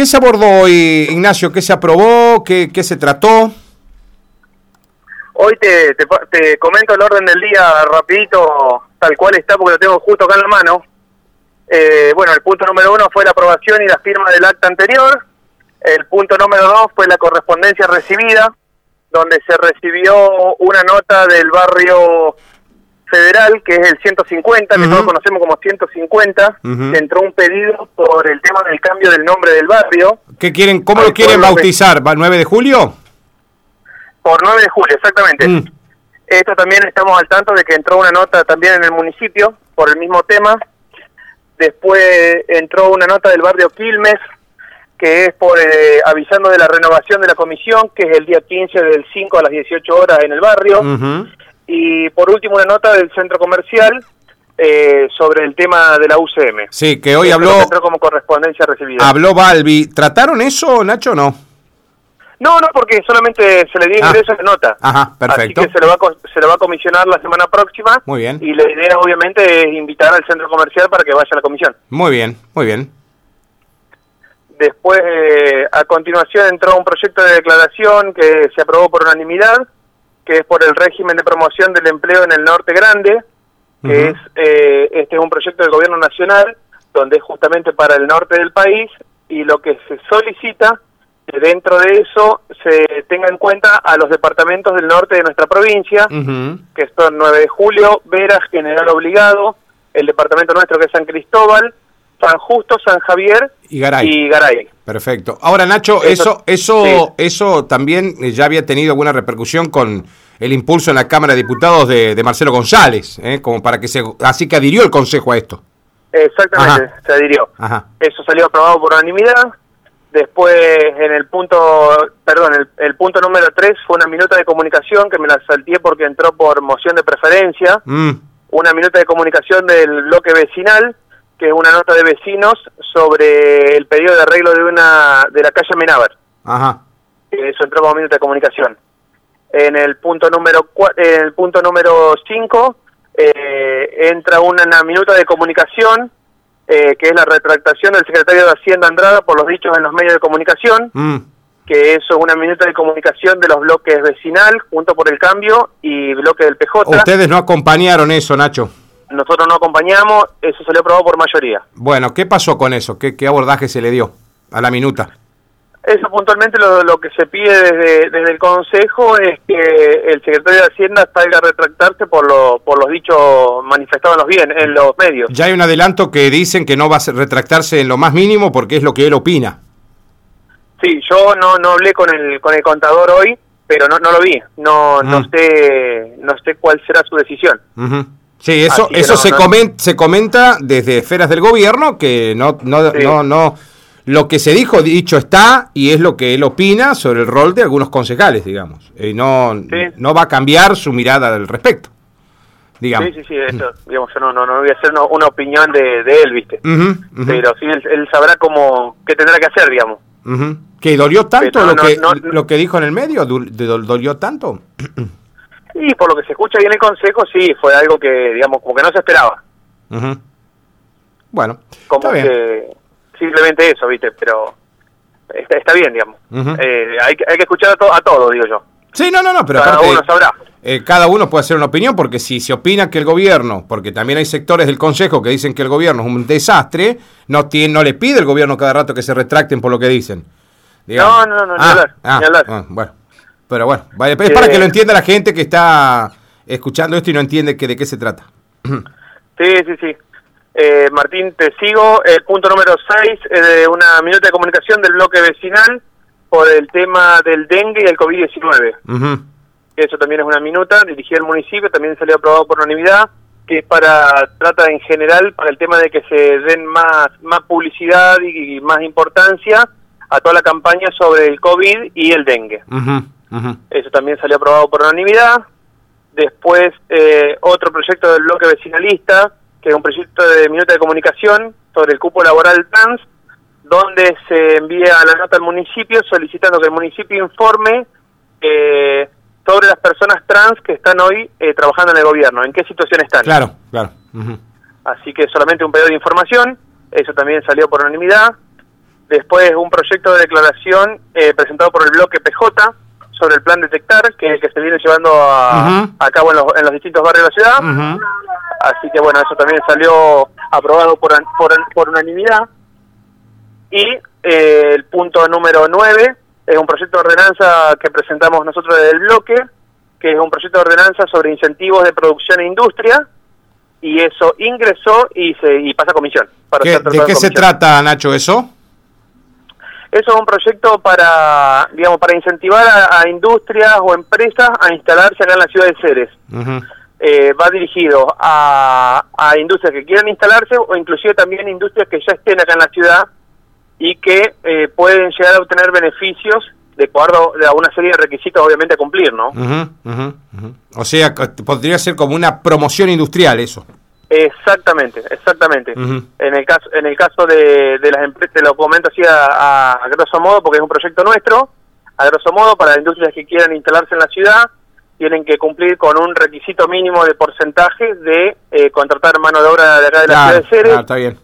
¿qué se abordó hoy, Ignacio? ¿Qué se aprobó? ¿Qué, qué se trató? Hoy te, te, te, comento el orden del día rapidito, tal cual está, porque lo tengo justo acá en la mano. Eh, bueno, el punto número uno fue la aprobación y la firma del acta anterior. El punto número dos fue la correspondencia recibida, donde se recibió una nota del barrio federal, que es el 150, que todos conocemos como 150, entró un pedido por el tema del cambio del nombre del barrio. ¿Qué quieren, ¿Cómo lo quieren bautizar? ¿Va 9 de julio? Por 9 de julio, exactamente. Mm. Esto también estamos al tanto de que entró una nota también en el municipio por el mismo tema. Después entró una nota del barrio Quilmes, que es por eh, avisando de la renovación de la comisión, que es el día 15 del 5 a las 18 horas en el barrio. Y por último una nota del centro comercial eh, sobre el tema de la UCM. Sí, que hoy habló... Entró como correspondencia recibida. Habló Balbi. ¿Trataron eso, Nacho, o no? No, no, porque solamente se le dio ah. ingreso de nota. Ajá, perfecto. Así que se lo, va a, se lo va a comisionar la semana próxima. Muy bien. Y la idea, obviamente, es invitar al centro comercial para que vaya a la comisión. Muy bien, muy bien. Después, eh, a continuación, entró un proyecto de declaración que se aprobó por unanimidad, que es por el régimen de promoción del empleo en el Norte Grande, que es eh, este es un proyecto del Gobierno Nacional, donde es justamente para el norte del país, y lo que se solicita dentro de eso se tenga en cuenta a los departamentos del norte de nuestra provincia, que son 9 de Julio, Veras, General Obligado, el departamento nuestro que es San Cristóbal, San Justo, San Javier y Garay. Y Garay. Perfecto. Ahora, Nacho, eso eso eso, también eh, ya había tenido alguna repercusión con el impulso en la Cámara de Diputados de, Marcelo González, ¿eh? como para que se así que adhirió el Consejo a esto. Exactamente, se adhirió. Eso salió aprobado por unanimidad. Después, en el punto, perdón, el, punto número 3 fue una minuta de comunicación que me la salté porque entró por moción de preferencia. Mm. Una minuta de comunicación del bloque vecinal, que es una nota de vecinos sobre el pedido de arreglo de una de la calle Menábar. Ajá. Eso entró como minuta de comunicación. En el punto número en el punto número 5 eh, entra una minuta de comunicación eh, que es la retractación del secretario de Hacienda Andrada por los dichos en los medios de comunicación, mm. que eso es una minuta de comunicación de los bloques vecinal, junto por el cambio, y bloque del PJ. Ustedes no acompañaron eso, Nacho. Nosotros no acompañamos, eso salió aprobado por mayoría. Bueno, ¿qué pasó con eso? ¿Qué, qué abordaje se le dio a la minuta? Eso puntualmente lo, que se pide desde, desde el Consejo es que el secretario de Hacienda salga a retractarse por, lo, por los dichos manifestados en los, bien, en los medios. Ya hay un adelanto que dicen que no va a retractarse en lo más mínimo porque es lo que él opina. Sí, yo no, no hablé con el, con el contador hoy, pero no, no lo vi. No, no, mm. sé, no sé cuál será su decisión. Sí, eso, eso se, comenta, se comenta desde esferas del gobierno que no, no, no, no lo que se dijo, dicho está, y es lo que él opina sobre el rol de algunos concejales, digamos. Y no, no va a cambiar su mirada al respecto. Digamos. Sí, sí, sí, eso, digamos, yo no, no, no voy a hacer una, opinión de, él, ¿viste? Pero sí, él, sabrá cómo, qué tendrá que hacer, digamos. ¿Que dolió tanto lo, que, lo que dijo en el medio? ¿Dolió tanto? Y por lo que se escucha bien el consejo, sí, fue algo que, digamos, como que no se esperaba. Bueno, como que simplemente eso, ¿viste? Pero está, bien, digamos. Eh, hay, hay, que escuchar a, a todo, digo yo. Sí, no, no, no, pero cada uno sabrá. Eh, cada uno puede hacer una opinión porque si se opina que el gobierno, porque también hay sectores del Consejo que dicen que el gobierno es un desastre, no, tiene, no le pide el gobierno cada rato que se retracten por lo que dicen. No, no, no, ni ah, hablar, ah, ah, bueno, pero bueno, vaya, es para que lo entienda la gente que está escuchando esto y no entiende que de qué se trata. Sí, sí, sí. Eh, Martín, te sigo. El punto número 6 es de una minuta de comunicación del bloque vecinal por el tema del dengue y el COVID-19. Eso también es una minuta dirigida al municipio, también salió aprobado por unanimidad, que es para, trata en general para el tema de que se den más, más publicidad y, más importancia a toda la campaña sobre el COVID y el dengue. Eso también salió aprobado por unanimidad. Después, eh, otro proyecto del bloque vecinalista, que es un proyecto de minuta de comunicación sobre el cupo laboral trans, donde se envía la nota al municipio solicitando que el municipio informe eh, sobre las personas trans que están hoy eh, trabajando en el gobierno, en qué situación están. Claro, claro. Así que solamente un pedido de información, eso también salió por unanimidad. Después un proyecto de declaración eh, presentado por el bloque PJ sobre el plan detectar, que que se viene llevando a, cabo en los, en los, distintos barrios de la ciudad. Así que bueno, eso también salió aprobado por, por, por unanimidad. Y eh, el punto número 9 es un proyecto de ordenanza que presentamos nosotros desde el bloque, que es un proyecto de ordenanza sobre incentivos de producción e industria, y eso ingresó y se y pasa a comisión. ¿De qué se trata, Nacho, eso? Eso es un proyecto para, digamos, para incentivar a, industrias o empresas a instalarse acá en la ciudad de Ceres. Eh, va dirigido a, a industrias que quieran instalarse o inclusive también industrias que ya estén acá en la ciudad y que eh, pueden llegar a obtener beneficios de acuerdo a una serie de requisitos obviamente a cumplir, ¿no? O sea, podría ser como una promoción industrial eso. Exactamente, exactamente. En el caso en el caso de, de las empresas, te lo comento así a, a, grosso modo porque es un proyecto nuestro, a grosso modo para las industrias que quieran instalarse en la ciudad tienen que cumplir con un requisito mínimo de porcentaje de eh, contratar mano de obra de acá de la ciudad de Ceres. está bien.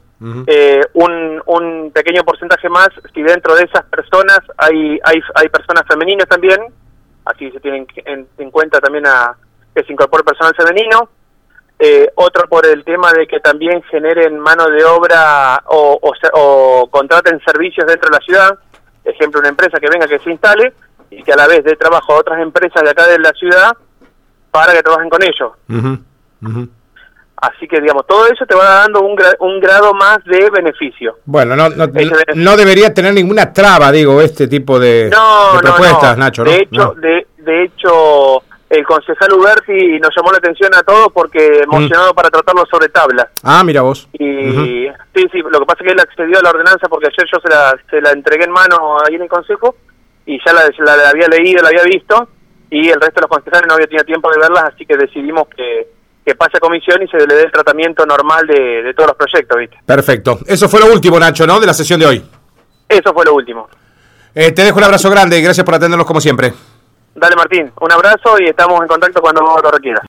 Eh, un, un pequeño porcentaje más si dentro de esas personas hay, hay, hay personas femeninas también, así se tienen en, en cuenta también a que se incorpore personal femenino, eh, otro por el tema de que también generen mano de obra o, o, o, contraten servicios dentro de la ciudad, ejemplo una empresa que venga que se instale y que a la vez dé trabajo a otras empresas de acá de la ciudad para que trabajen con ellos. Así que, digamos, todo eso te va dando un, un grado más de beneficio. Bueno, no, no, no, debería tener ninguna traba, digo, este tipo de, propuestas, Nacho. De hecho, de, de hecho, el concejal Uberti nos llamó la atención a todos porque emocionado mm. para tratarlo sobre tabla. Ah, mira vos. Y sí, sí, lo que pasa es que él accedió a la ordenanza porque ayer yo se la, se la entregué en mano ahí en el consejo y ya la, la había leído, la había visto y el resto de los concejales no había tenido tiempo de verlas, así que decidimos que que pase a comisión y se le dé el tratamiento normal de, todos los proyectos, ¿viste? Perfecto. Eso fue lo último, Nacho, ¿no? De la sesión de hoy. Eso fue lo último. Eh, te dejo un abrazo grande y gracias por atendernos como siempre. Dale, Martín. Un abrazo y estamos en contacto cuando lo requieras.